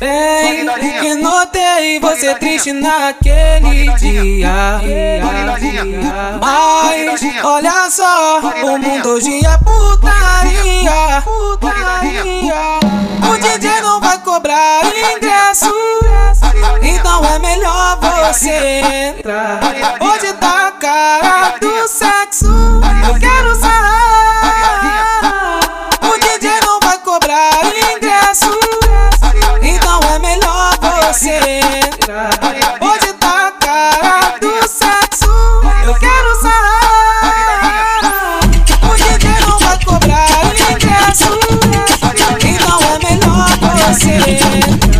Bem, que notei você triste naquele dia. Mas olha só, o mundo hoje é putaria. O DJ não vai cobrar ingresso. Então é melhor você entrar. Hoje tá cara do Hoje tá a cara do sexo. Eu quero sarar. O DJ não vai cobrar ingresso. Então é melhor você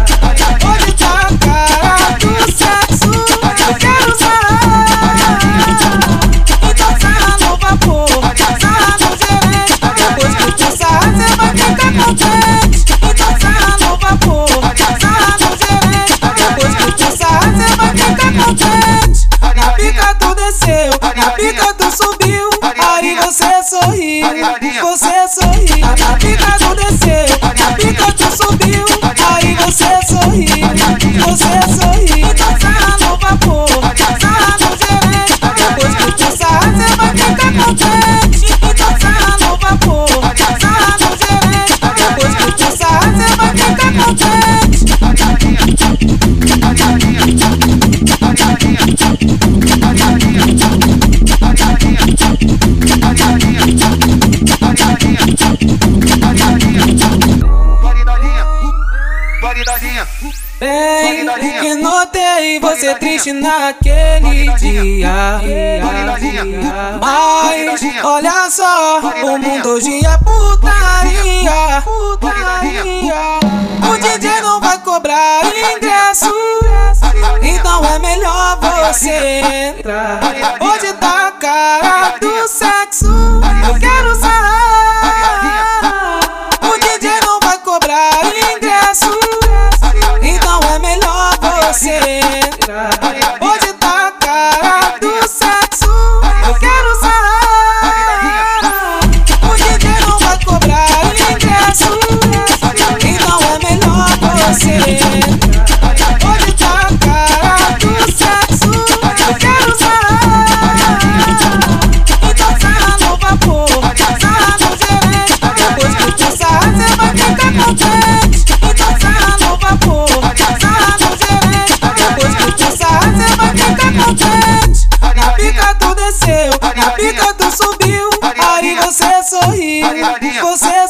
tu subiu. Aí você sorriu, você sorriu. Bem, que notei você triste naquele dia. Mas olha só, o mundo hoje é putaria. O DJ não vai cobrar ingresso. Então é melhor você entrar. Hoje tá cara do Você é